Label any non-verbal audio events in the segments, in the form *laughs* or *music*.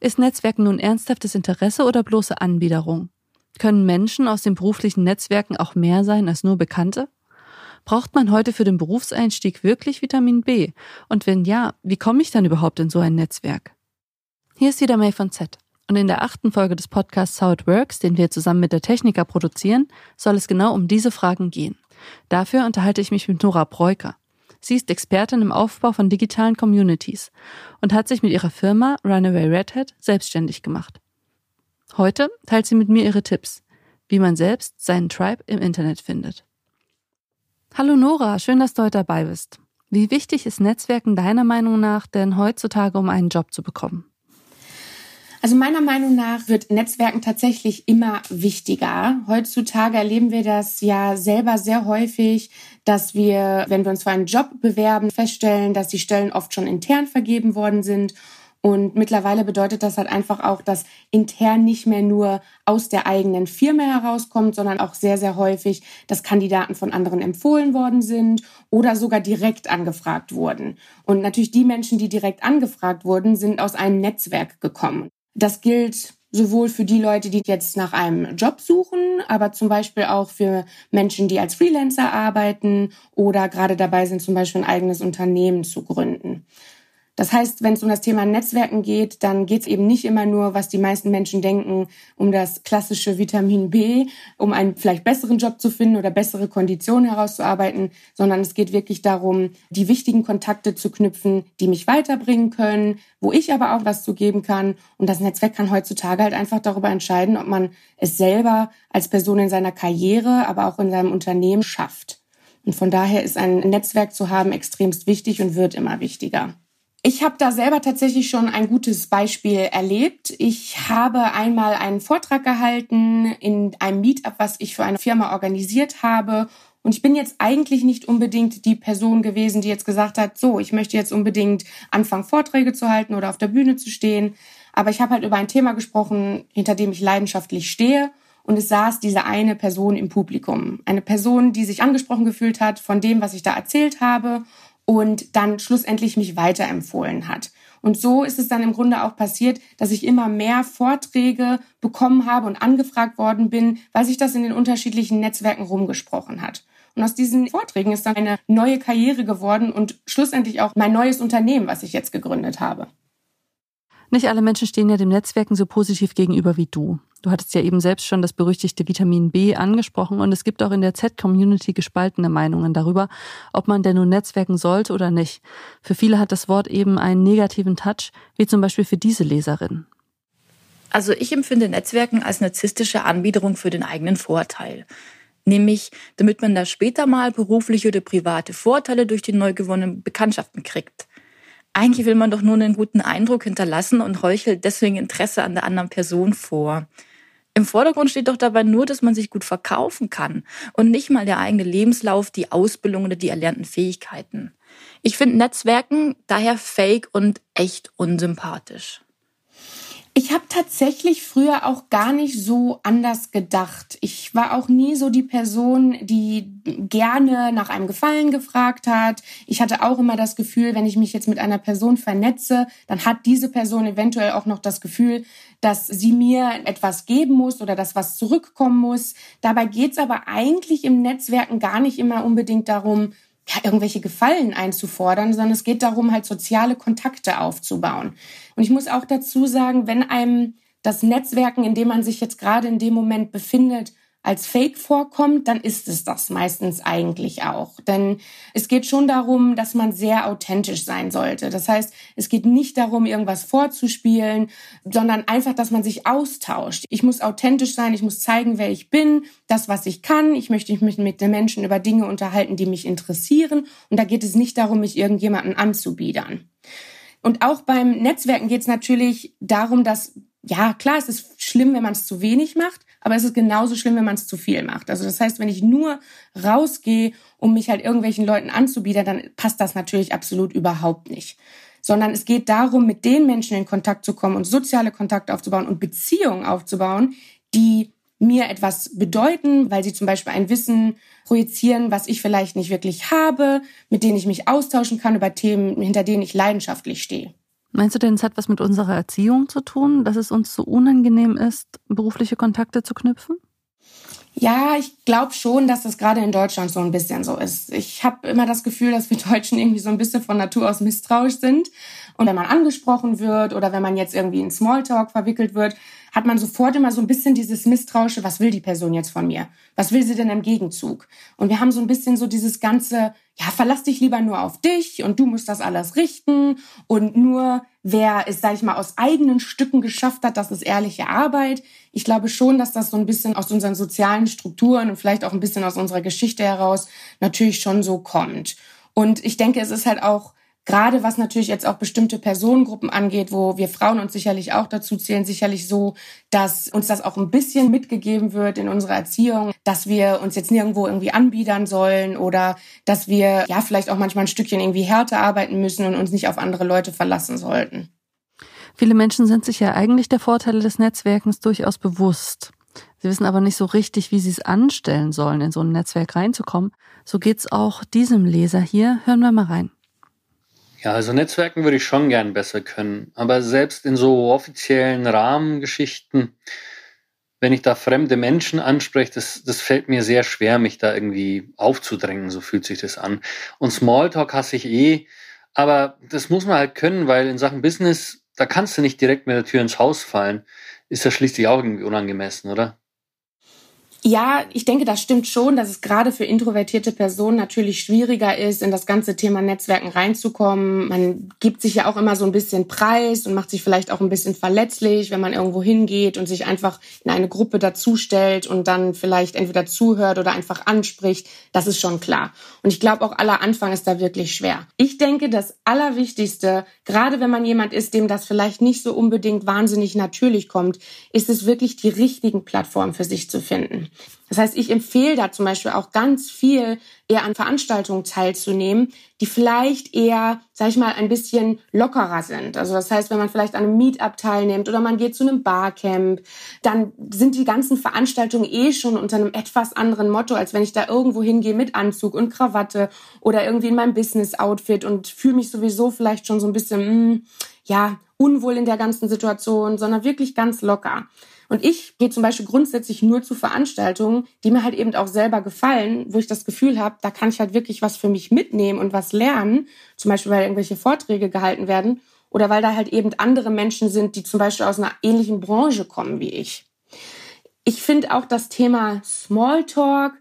Ist Netzwerken nun ernsthaftes Interesse oder bloße Anbiederung? Können Menschen aus den beruflichen Netzwerken auch mehr sein als nur Bekannte? Braucht man heute für den Berufseinstieg wirklich Vitamin B? Und wenn ja, wie komme ich dann überhaupt in so ein Netzwerk? Hier ist wieder May von Z. Und in der achten Folge des Podcasts How It Works, den wir zusammen mit der Techniker produzieren, soll es genau um diese Fragen gehen. Dafür unterhalte ich mich mit Nora Breuker. Sie ist Expertin im Aufbau von digitalen Communities und hat sich mit ihrer Firma Runaway Red Hat selbstständig gemacht. Heute teilt sie mit mir ihre Tipps, wie man selbst seinen Tribe im Internet findet. Hallo Nora, schön, dass du heute dabei bist. Wie wichtig ist Netzwerken deiner Meinung nach denn heutzutage, um einen Job zu bekommen? Also meiner Meinung nach wird Netzwerken tatsächlich immer wichtiger. Heutzutage erleben wir das ja selber sehr häufig, dass wir, wenn wir uns für einen Job bewerben, feststellen, dass die Stellen oft schon intern vergeben worden sind und mittlerweile bedeutet das halt einfach auch, dass intern nicht mehr nur aus der eigenen Firma herauskommt, sondern auch sehr, sehr häufig, dass Kandidaten von anderen empfohlen worden sind oder sogar direkt angefragt wurden. Und natürlich die Menschen, die direkt angefragt wurden, sind aus einem Netzwerk gekommen. Das gilt sowohl für die Leute, die jetzt nach einem Job suchen, aber zum Beispiel auch für Menschen, die als Freelancer arbeiten oder gerade dabei sind, zum Beispiel ein eigenes Unternehmen zu gründen. Das heißt, wenn es um das Thema Netzwerken geht, dann geht es eben nicht immer nur, was die meisten Menschen denken, um das klassische Vitamin B, um einen vielleicht besseren Job zu finden oder bessere Konditionen herauszuarbeiten, sondern es geht wirklich darum, die wichtigen Kontakte zu knüpfen, die mich weiterbringen können, wo ich aber auch was zu geben kann. Und das Netzwerk kann heutzutage halt einfach darüber entscheiden, ob man es selber als Person in seiner Karriere, aber auch in seinem Unternehmen schafft. Und von daher ist ein Netzwerk zu haben extremst wichtig und wird immer wichtiger. Ich habe da selber tatsächlich schon ein gutes Beispiel erlebt. Ich habe einmal einen Vortrag gehalten in einem Meetup, was ich für eine Firma organisiert habe. Und ich bin jetzt eigentlich nicht unbedingt die Person gewesen, die jetzt gesagt hat, so, ich möchte jetzt unbedingt anfangen, Vorträge zu halten oder auf der Bühne zu stehen. Aber ich habe halt über ein Thema gesprochen, hinter dem ich leidenschaftlich stehe. Und es saß diese eine Person im Publikum. Eine Person, die sich angesprochen gefühlt hat von dem, was ich da erzählt habe und dann schlussendlich mich weiterempfohlen hat. Und so ist es dann im Grunde auch passiert, dass ich immer mehr Vorträge bekommen habe und angefragt worden bin, weil sich das in den unterschiedlichen Netzwerken rumgesprochen hat. Und aus diesen Vorträgen ist dann eine neue Karriere geworden und schlussendlich auch mein neues Unternehmen, was ich jetzt gegründet habe. Nicht alle Menschen stehen ja dem Netzwerken so positiv gegenüber wie du. Du hattest ja eben selbst schon das berüchtigte Vitamin B angesprochen und es gibt auch in der Z-Community gespaltene Meinungen darüber, ob man denn nun netzwerken sollte oder nicht. Für viele hat das Wort eben einen negativen Touch, wie zum Beispiel für diese Leserin. Also ich empfinde Netzwerken als narzisstische Anbiederung für den eigenen Vorteil. Nämlich, damit man da später mal berufliche oder private Vorteile durch die neu gewonnenen Bekanntschaften kriegt. Eigentlich will man doch nur einen guten Eindruck hinterlassen und heuchelt deswegen Interesse an der anderen Person vor. Im Vordergrund steht doch dabei nur, dass man sich gut verkaufen kann und nicht mal der eigene Lebenslauf, die Ausbildung oder die erlernten Fähigkeiten. Ich finde Netzwerken daher fake und echt unsympathisch. Ich habe tatsächlich früher auch gar nicht so anders gedacht. Ich war auch nie so die Person, die gerne nach einem Gefallen gefragt hat. Ich hatte auch immer das Gefühl, wenn ich mich jetzt mit einer Person vernetze, dann hat diese Person eventuell auch noch das Gefühl, dass sie mir etwas geben muss oder dass was zurückkommen muss. Dabei geht's aber eigentlich im Netzwerken gar nicht immer unbedingt darum, ja, irgendwelche Gefallen einzufordern, sondern es geht darum, halt soziale Kontakte aufzubauen. Und ich muss auch dazu sagen, wenn einem das Netzwerken, in dem man sich jetzt gerade in dem Moment befindet, als Fake vorkommt, dann ist es das meistens eigentlich auch. Denn es geht schon darum, dass man sehr authentisch sein sollte. Das heißt, es geht nicht darum, irgendwas vorzuspielen, sondern einfach, dass man sich austauscht. Ich muss authentisch sein, ich muss zeigen, wer ich bin, das, was ich kann. Ich möchte mich mit den Menschen über Dinge unterhalten, die mich interessieren. Und da geht es nicht darum, mich irgendjemanden anzubiedern. Und auch beim Netzwerken geht es natürlich darum, dass ja, klar, es ist schlimm, wenn man es zu wenig macht, aber es ist genauso schlimm, wenn man es zu viel macht. Also das heißt, wenn ich nur rausgehe, um mich halt irgendwelchen Leuten anzubieten, dann passt das natürlich absolut überhaupt nicht. Sondern es geht darum, mit den Menschen in Kontakt zu kommen und soziale Kontakte aufzubauen und Beziehungen aufzubauen, die mir etwas bedeuten, weil sie zum Beispiel ein Wissen projizieren, was ich vielleicht nicht wirklich habe, mit denen ich mich austauschen kann über Themen, hinter denen ich leidenschaftlich stehe. Meinst du denn, es hat was mit unserer Erziehung zu tun, dass es uns so unangenehm ist, berufliche Kontakte zu knüpfen? Ja, ich glaube schon, dass das gerade in Deutschland so ein bisschen so ist. Ich habe immer das Gefühl, dass wir *laughs* Deutschen irgendwie so ein bisschen von Natur aus misstrauisch sind. Und wenn man angesprochen wird oder wenn man jetzt irgendwie in Smalltalk verwickelt wird, hat man sofort immer so ein bisschen dieses Misstrauische, was will die Person jetzt von mir? Was will sie denn im Gegenzug? Und wir haben so ein bisschen so dieses ganze, ja, verlass dich lieber nur auf dich und du musst das alles richten und nur wer es, sag ich mal, aus eigenen Stücken geschafft hat, das ist ehrliche Arbeit. Ich glaube schon, dass das so ein bisschen aus unseren sozialen Strukturen und vielleicht auch ein bisschen aus unserer Geschichte heraus natürlich schon so kommt. Und ich denke, es ist halt auch Gerade was natürlich jetzt auch bestimmte Personengruppen angeht, wo wir Frauen uns sicherlich auch dazu zählen, sicherlich so, dass uns das auch ein bisschen mitgegeben wird in unserer Erziehung, dass wir uns jetzt nirgendwo irgendwie anbiedern sollen oder dass wir ja vielleicht auch manchmal ein Stückchen irgendwie härter arbeiten müssen und uns nicht auf andere Leute verlassen sollten. Viele Menschen sind sich ja eigentlich der Vorteile des Netzwerkens durchaus bewusst. Sie wissen aber nicht so richtig, wie sie es anstellen sollen, in so ein Netzwerk reinzukommen. So geht's auch diesem Leser hier. Hören wir mal rein. Ja, also Netzwerken würde ich schon gern besser können. Aber selbst in so offiziellen Rahmengeschichten, wenn ich da fremde Menschen anspreche, das, das fällt mir sehr schwer, mich da irgendwie aufzudrängen. So fühlt sich das an. Und Smalltalk hasse ich eh. Aber das muss man halt können, weil in Sachen Business, da kannst du nicht direkt mit der Tür ins Haus fallen. Ist das schließlich auch irgendwie unangemessen, oder? Ja, ich denke, das stimmt schon, dass es gerade für introvertierte Personen natürlich schwieriger ist, in das ganze Thema Netzwerken reinzukommen. Man gibt sich ja auch immer so ein bisschen Preis und macht sich vielleicht auch ein bisschen verletzlich, wenn man irgendwo hingeht und sich einfach in eine Gruppe dazustellt und dann vielleicht entweder zuhört oder einfach anspricht. Das ist schon klar. Und ich glaube, auch aller Anfang ist da wirklich schwer. Ich denke, das Allerwichtigste, gerade wenn man jemand ist, dem das vielleicht nicht so unbedingt wahnsinnig natürlich kommt, ist es wirklich die richtigen Plattformen für sich zu finden. Das heißt, ich empfehle da zum Beispiel auch ganz viel, eher an Veranstaltungen teilzunehmen, die vielleicht eher, sag ich mal, ein bisschen lockerer sind. Also das heißt, wenn man vielleicht an einem Meetup teilnimmt oder man geht zu einem Barcamp, dann sind die ganzen Veranstaltungen eh schon unter einem etwas anderen Motto, als wenn ich da irgendwo hingehe mit Anzug und Krawatte oder irgendwie in meinem Business-Outfit und fühle mich sowieso vielleicht schon so ein bisschen, mh, hm, ja, unwohl in der ganzen Situation, sondern wirklich ganz locker. Und ich gehe zum Beispiel grundsätzlich nur zu Veranstaltungen, die mir halt eben auch selber gefallen, wo ich das Gefühl habe, da kann ich halt wirklich was für mich mitnehmen und was lernen. Zum Beispiel, weil irgendwelche Vorträge gehalten werden oder weil da halt eben andere Menschen sind, die zum Beispiel aus einer ähnlichen Branche kommen wie ich. Ich finde auch das Thema Smalltalk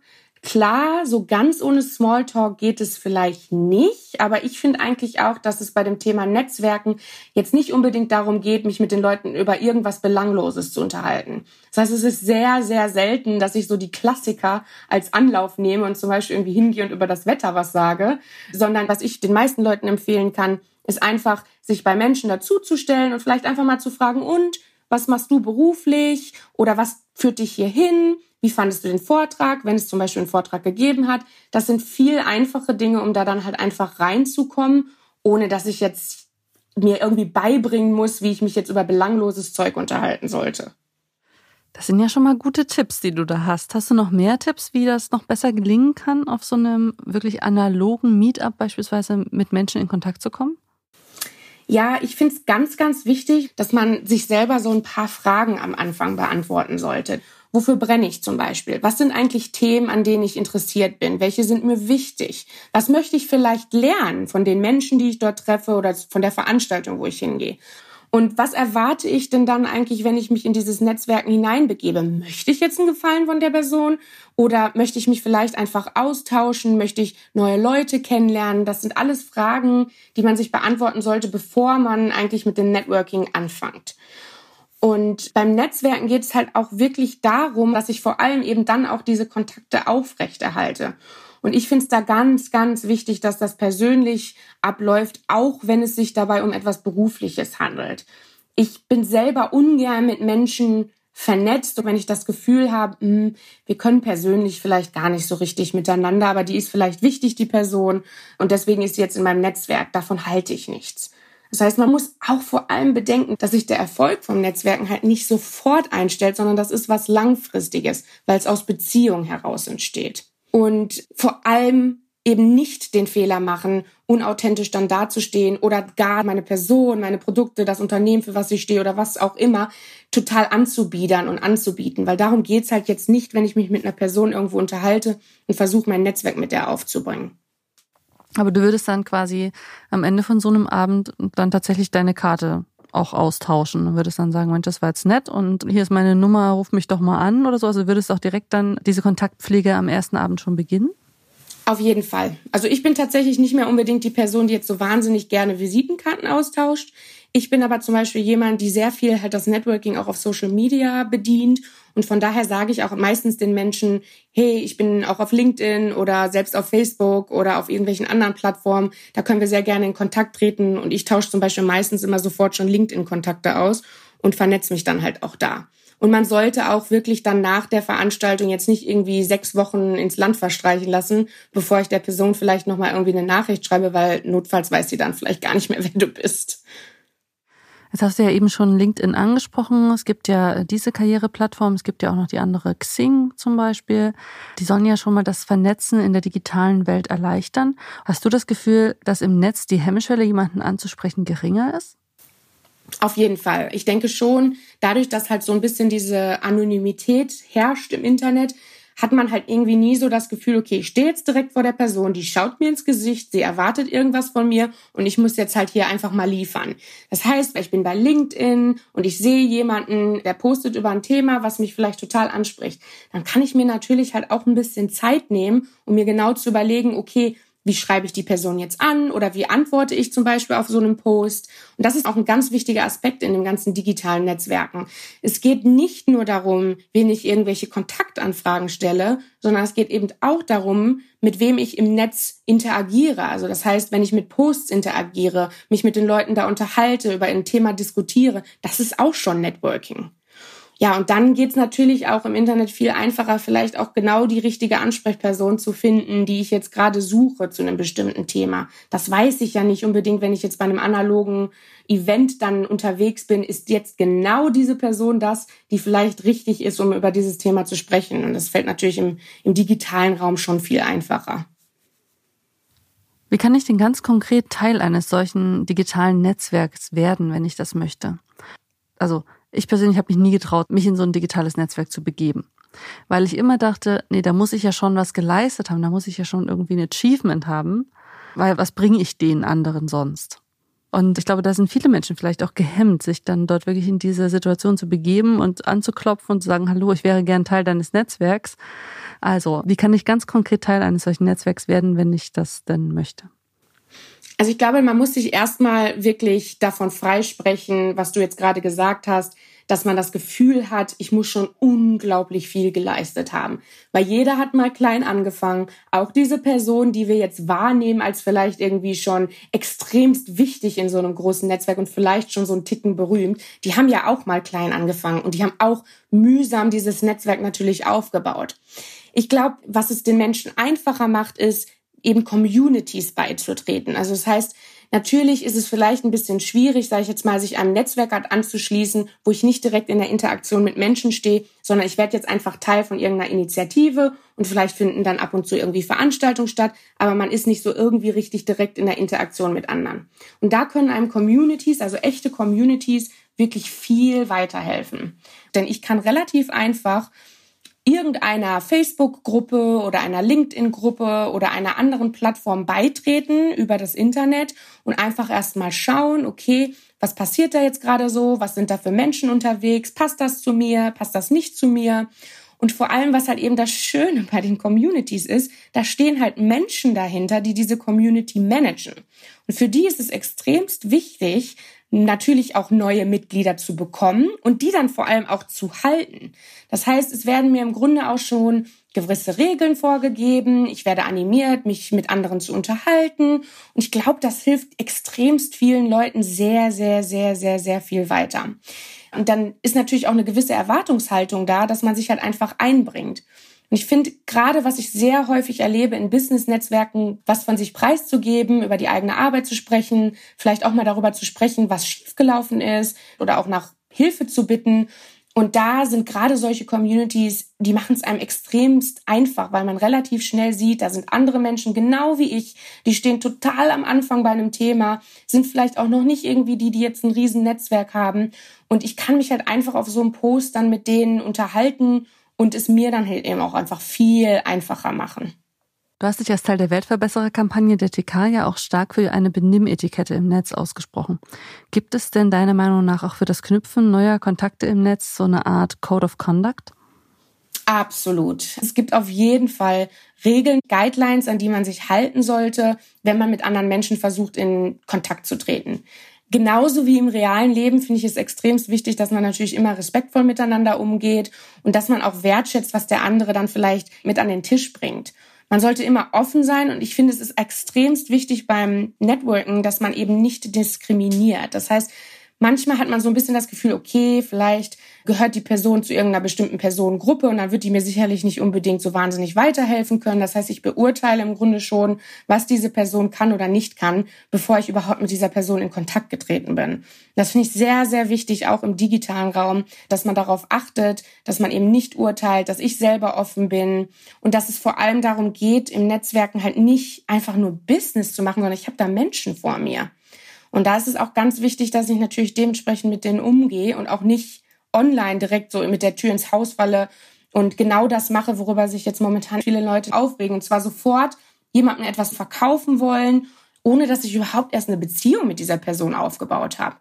Klar, so ganz ohne Smalltalk geht es vielleicht nicht, aber ich finde eigentlich auch, dass es bei dem Thema Netzwerken jetzt nicht unbedingt darum geht, mich mit den Leuten über irgendwas Belangloses zu unterhalten. Das heißt, es ist sehr, sehr selten, dass ich so die Klassiker als Anlauf nehme und zum Beispiel irgendwie hingehe und über das Wetter was sage, sondern was ich den meisten Leuten empfehlen kann, ist einfach, sich bei Menschen dazuzustellen und vielleicht einfach mal zu fragen, und was machst du beruflich oder was führt dich hier hin? Wie fandest du den Vortrag, wenn es zum Beispiel einen Vortrag gegeben hat? Das sind viel einfache Dinge, um da dann halt einfach reinzukommen, ohne dass ich jetzt mir irgendwie beibringen muss, wie ich mich jetzt über belangloses Zeug unterhalten sollte. Das sind ja schon mal gute Tipps, die du da hast. Hast du noch mehr Tipps, wie das noch besser gelingen kann, auf so einem wirklich analogen Meetup beispielsweise mit Menschen in Kontakt zu kommen? Ja, ich finde es ganz, ganz wichtig, dass man sich selber so ein paar Fragen am Anfang beantworten sollte. Wofür brenne ich zum Beispiel? Was sind eigentlich Themen, an denen ich interessiert bin? Welche sind mir wichtig? Was möchte ich vielleicht lernen von den Menschen, die ich dort treffe oder von der Veranstaltung, wo ich hingehe? Und was erwarte ich denn dann eigentlich, wenn ich mich in dieses Netzwerken hineinbegebe? Möchte ich jetzt einen Gefallen von der Person oder möchte ich mich vielleicht einfach austauschen? Möchte ich neue Leute kennenlernen? Das sind alles Fragen, die man sich beantworten sollte, bevor man eigentlich mit dem Networking anfängt. Und beim Netzwerken geht es halt auch wirklich darum, dass ich vor allem eben dann auch diese Kontakte aufrechterhalte. Und ich finde es da ganz, ganz wichtig, dass das persönlich abläuft, auch wenn es sich dabei um etwas Berufliches handelt. Ich bin selber ungern mit Menschen vernetzt und wenn ich das Gefühl habe, mh, hm, wir können persönlich vielleicht gar nicht so richtig miteinander, aber die ist vielleicht wichtig, die Person, und deswegen ist sie jetzt in meinem Netzwerk, davon halte ich nichts. Das heißt, man muss auch vor allem bedenken, dass sich der Erfolg vom Netzwerken halt nicht sofort einstellt, sondern das ist was Langfristiges, weil es aus Beziehung heraus entsteht. Und vor allem eben nicht den Fehler machen, unauthentisch dann dazustehen oder gar meine Person, meine Produkte, das Unternehmen, für was ich stehe oder was auch immer, total anzubiedern und anzubieten. Weil darum geht's halt jetzt nicht, wenn ich mich mit einer Person irgendwo unterhalte und versuche, mein Netzwerk mit der aufzubringen. Aber du würdest dann quasi am Ende von so einem Abend dann tatsächlich deine Karte auch austauschen. Du würdest dann sagen, Mensch, das war jetzt nett und hier ist meine Nummer, ruf mich doch mal an oder so. Also würdest auch direkt dann diese Kontaktpflege am ersten Abend schon beginnen? Auf jeden Fall. Also ich bin tatsächlich nicht mehr unbedingt die Person, die jetzt so wahnsinnig gerne Visitenkarten austauscht. Ich bin aber zum Beispiel jemand, die sehr viel halt das Networking auch auf Social Media bedient. Und von daher sage ich auch meistens den Menschen, hey, ich bin auch auf LinkedIn oder selbst auf Facebook oder auf irgendwelchen anderen Plattformen. Da können wir sehr gerne in Kontakt treten. Und ich tausche zum Beispiel meistens immer sofort schon LinkedIn-Kontakte aus und vernetze mich dann halt auch da. Und man sollte auch wirklich dann nach der Veranstaltung jetzt nicht irgendwie sechs Wochen ins Land verstreichen lassen, bevor ich der Person vielleicht nochmal irgendwie eine Nachricht schreibe, weil notfalls weiß sie dann vielleicht gar nicht mehr, *laughs* wer du bist. Jetzt hast du ja eben schon LinkedIn angesprochen. Es gibt ja diese Karriereplattform, es gibt ja auch noch die andere Xing zum Beispiel. Die sollen ja schon mal das Vernetzen in der digitalen Welt erleichtern. Hast du das Gefühl, dass im Netz die Hemmschwelle, jemanden anzusprechen, geringer ist? Auf jeden Fall. Ich denke schon, dadurch, dass halt so ein bisschen diese Anonymität herrscht im Internet, hat man halt irgendwie nie so das Gefühl, okay, ich stehe jetzt direkt vor der Person, die schaut mir ins Gesicht, sie erwartet irgendwas von mir und ich muss jetzt halt hier einfach mal liefern. Das heißt, ich bin bei LinkedIn und ich sehe jemanden, der postet über ein Thema, was mich vielleicht total anspricht, dann kann ich mir natürlich halt auch ein bisschen Zeit nehmen, um mir genau zu überlegen, okay, wie schreibe ich die Person jetzt an oder wie antworte ich zum Beispiel auf so einen Post. Und das ist auch ein ganz wichtiger Aspekt in den ganzen digitalen Netzwerken. Es geht nicht nur darum, wen ich irgendwelche Kontaktanfragen stelle, sondern es geht eben auch darum, mit wem ich im Netz interagiere. Also das heißt, wenn ich mit Posts interagiere, mich mit den Leuten da unterhalte, über ein Thema diskutiere, das ist auch schon Networking. Ja, und dann geht's natürlich auch im Internet viel einfacher, vielleicht auch genau die richtige Ansprechperson zu finden, die ich jetzt gerade suche zu einem bestimmten Thema. Das weiß ich ja nicht unbedingt, wenn ich jetzt bei einem analogen Event dann unterwegs bin, ist jetzt genau diese Person das, die vielleicht richtig ist, um über dieses Thema zu sprechen. Und das fällt natürlich im, im digitalen Raum schon viel einfacher. Wie kann ich denn ganz konkret Teil eines solchen digitalen Netzwerks werden, wenn ich das möchte? Also ich persönlich habe mich nie getraut, mich in so ein digitales Netzwerk zu begeben. Weil ich immer dachte, nee, da muss ich ja schon was geleistet haben, da muss ich ja schon irgendwie ein Achievement haben, weil was bringe ich den anderen sonst? Und ich glaube, da sind viele Menschen vielleicht auch gehemmt, sich dann dort wirklich in diese Situation zu begeben und anzuklopfen und zu sagen, hallo, ich wäre gern Teil deines Netzwerks. Also, wie kann ich ganz konkret Teil eines solchen Netzwerks werden, wenn ich das denn möchte? Also ich glaube, man muss sich erstmal wirklich davon freisprechen, was du jetzt gerade gesagt hast, dass man das Gefühl hat, ich muss schon unglaublich viel geleistet haben. Weil jeder hat mal klein angefangen. Auch diese Person, die wir jetzt wahrnehmen als vielleicht irgendwie schon extremst wichtig in so einem großen Netzwerk und vielleicht schon so ein Ticken berühmt, die haben ja auch mal klein angefangen und die haben auch mühsam dieses Netzwerk natürlich aufgebaut. Ich glaube, was es den Menschen einfacher macht, ist, eben Communities beizutreten. Also das heißt, natürlich ist es vielleicht ein bisschen schwierig, sage ich jetzt mal, sich einem Netzwerk anzuschließen, wo ich nicht direkt in der Interaktion mit Menschen stehe, sondern ich werde jetzt einfach Teil von irgendeiner Initiative und vielleicht finden dann ab und zu irgendwie Veranstaltungen statt, aber man ist nicht so irgendwie richtig direkt in der Interaktion mit anderen. Und da können einem Communities, also echte Communities, wirklich viel weiterhelfen. Denn ich kann relativ einfach irgendeiner Facebook-Gruppe oder einer LinkedIn-Gruppe oder einer anderen Plattform beitreten über das Internet und einfach erstmal schauen, okay, was passiert da jetzt gerade so? Was sind da für Menschen unterwegs? Passt das zu mir? Passt das nicht zu mir? Und vor allem, was halt eben das Schöne bei den Communities ist, da stehen halt Menschen dahinter, die diese Community managen. Und für die ist es extremst wichtig, natürlich auch neue Mitglieder zu bekommen und die dann vor allem auch zu halten. Das heißt, es werden mir im Grunde auch schon gewisse Regeln vorgegeben. Ich werde animiert, mich mit anderen zu unterhalten. Und ich glaube, das hilft extremst vielen Leuten sehr, sehr, sehr, sehr, sehr viel weiter. Und dann ist natürlich auch eine gewisse Erwartungshaltung da, dass man sich halt einfach einbringt. Und ich finde gerade, was ich sehr häufig erlebe in Business-Netzwerken, was von sich preiszugeben, über die eigene Arbeit zu sprechen, vielleicht auch mal darüber zu sprechen, was schiefgelaufen ist oder auch nach Hilfe zu bitten. Und da sind gerade solche Communities, die machen es einem extremst einfach, weil man relativ schnell sieht, da sind andere Menschen genau wie ich, die stehen total am Anfang bei einem Thema, sind vielleicht auch noch nicht irgendwie die, die jetzt ein riesen Netzwerk haben. Und ich kann mich halt einfach auf so einem Post dann mit denen unterhalten und es mir dann halt eben auch einfach viel einfacher machen. Du hast dich als Teil der Weltverbesserer-Kampagne der TK ja auch stark für eine Benimmetikette im Netz ausgesprochen. Gibt es denn deiner Meinung nach auch für das Knüpfen neuer Kontakte im Netz so eine Art Code of Conduct? Absolut. Es gibt auf jeden Fall Regeln, Guidelines, an die man sich halten sollte, wenn man mit anderen Menschen versucht, in Kontakt zu treten. Genauso wie im realen Leben finde ich es extrem wichtig, dass man natürlich immer respektvoll miteinander umgeht und dass man auch wertschätzt, was der andere dann vielleicht mit an den Tisch bringt. Man sollte immer offen sein und ich finde, es ist extremst wichtig beim Networken, dass man eben nicht diskriminiert. Das heißt, Manchmal hat man so ein bisschen das Gefühl, okay, vielleicht gehört die Person zu irgendeiner bestimmten Personengruppe und dann wird die mir sicherlich nicht unbedingt so wahnsinnig weiterhelfen können. Das heißt, ich beurteile im Grunde schon, was diese Person kann oder nicht kann, bevor ich überhaupt mit dieser Person in Kontakt getreten bin. Das finde ich sehr, sehr wichtig, auch im digitalen Raum, dass man darauf achtet, dass man eben nicht urteilt, dass ich selber offen bin und dass es vor allem darum geht, im Netzwerken halt nicht einfach nur Business zu machen, sondern ich habe da Menschen vor mir. Und da ist es auch ganz wichtig, dass ich natürlich dementsprechend mit denen umgehe und auch nicht online direkt so mit der Tür ins Haus falle und genau das mache, worüber sich jetzt momentan viele Leute aufregen. Und zwar sofort jemandem etwas verkaufen wollen, ohne dass ich überhaupt erst eine Beziehung mit dieser Person aufgebaut habe.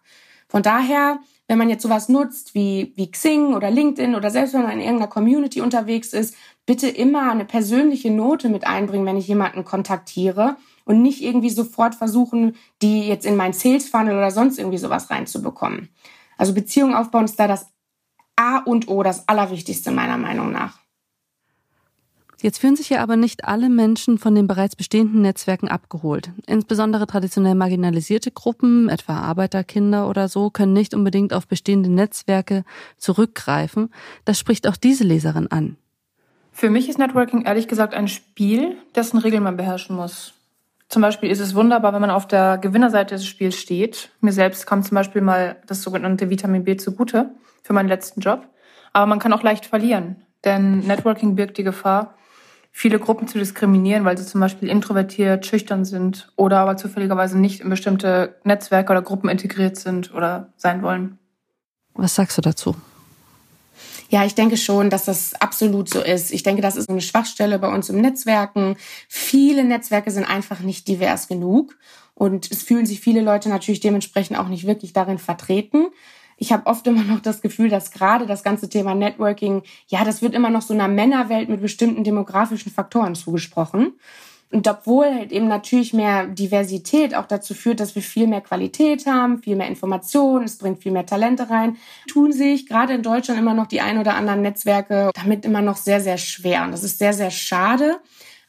Von daher, wenn man jetzt sowas nutzt wie, wie Xing oder LinkedIn oder selbst wenn man in irgendeiner Community unterwegs ist, bitte immer eine persönliche Note mit einbringen, wenn ich jemanden kontaktiere und nicht irgendwie sofort versuchen, die jetzt in mein Sales Funnel oder sonst irgendwie sowas reinzubekommen. Also Beziehung aufbauen ist da das A und O, das Allerwichtigste meiner Meinung nach. Jetzt fühlen sich ja aber nicht alle Menschen von den bereits bestehenden Netzwerken abgeholt. Insbesondere traditionell marginalisierte Gruppen, etwa Arbeiterkinder oder so, können nicht unbedingt auf bestehende Netzwerke zurückgreifen. Das spricht auch diese Leserin an. Für mich ist Networking ehrlich gesagt ein Spiel, dessen Regeln man beherrschen muss. Zum Beispiel ist es wunderbar, wenn man auf der Gewinnerseite des Spiels steht. Mir selbst kommt zum Beispiel mal das sogenannte Vitamin B zugute für meinen letzten Job. Aber man kann auch leicht verlieren, denn Networking birgt die Gefahr, viele Gruppen zu diskriminieren, weil sie zum Beispiel introvertiert, schüchtern sind oder aber zufälligerweise nicht in bestimmte Netzwerke oder Gruppen integriert sind oder sein wollen. Was sagst du dazu? Ja, ich denke schon, dass das absolut so ist. Ich denke, das ist eine Schwachstelle bei uns im Netzwerken. Viele Netzwerke sind einfach nicht divers genug und es fühlen sich viele Leute natürlich dementsprechend auch nicht wirklich darin vertreten. Ich habe oft immer noch das Gefühl, dass gerade das ganze Thema Networking, ja, das wird immer noch so einer Männerwelt mit bestimmten demografischen Faktoren zugesprochen. Und obwohl halt eben natürlich mehr Diversität auch dazu führt, dass wir viel mehr Qualität haben, viel mehr Informationen, es bringt viel mehr Talente rein, tun sich gerade in Deutschland immer noch die ein oder anderen Netzwerke damit immer noch sehr, sehr schwer. Und das ist sehr, sehr schade.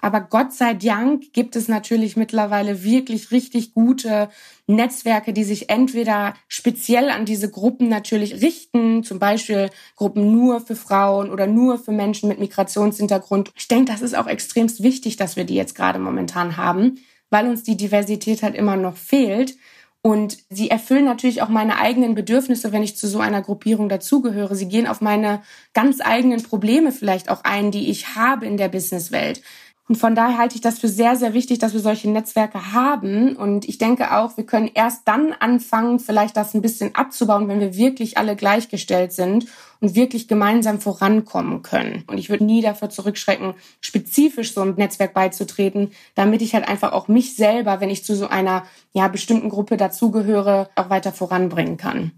Aber Gott sei Dank gibt es natürlich mittlerweile wirklich richtig gute Netzwerke, die sich entweder speziell an diese Gruppen natürlich richten, zum Beispiel Gruppen nur für Frauen oder nur für Menschen mit Migrationshintergrund. Ich denke, das ist auch extremst wichtig, dass wir die jetzt gerade momentan haben, weil uns die Diversität halt immer noch fehlt. Und sie erfüllen natürlich auch meine eigenen Bedürfnisse, wenn ich zu so einer Gruppierung dazugehöre. Sie gehen auf meine ganz eigenen Probleme vielleicht auch ein, die ich habe in der Businesswelt. Und von daher halte ich das für sehr, sehr wichtig, dass wir solche Netzwerke haben. Und ich denke auch, wir können erst dann anfangen, vielleicht das ein bisschen abzubauen, wenn wir wirklich alle gleichgestellt sind und wirklich gemeinsam vorankommen können. Und ich würde nie davor zurückschrecken, spezifisch so einem Netzwerk beizutreten, damit ich halt einfach auch mich selber, wenn ich zu so einer ja, bestimmten Gruppe dazugehöre, auch weiter voranbringen kann.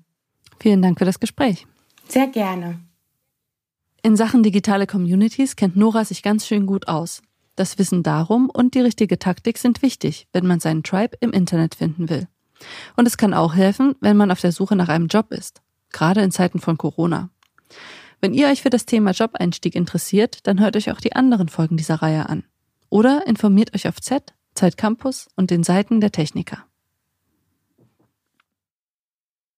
Vielen Dank für das Gespräch. Sehr gerne. In Sachen digitale Communities kennt Nora sich ganz schön gut aus. Das Wissen darum und die richtige Taktik sind wichtig, wenn man seinen Tribe im Internet finden will. Und es kann auch helfen, wenn man auf der Suche nach einem Job ist, gerade in Zeiten von Corona. Wenn ihr euch für das Thema Job-Einstieg interessiert, dann hört euch auch die anderen Folgen dieser Reihe an. Oder informiert euch auf Z, Zeit Campus und den Seiten der Techniker.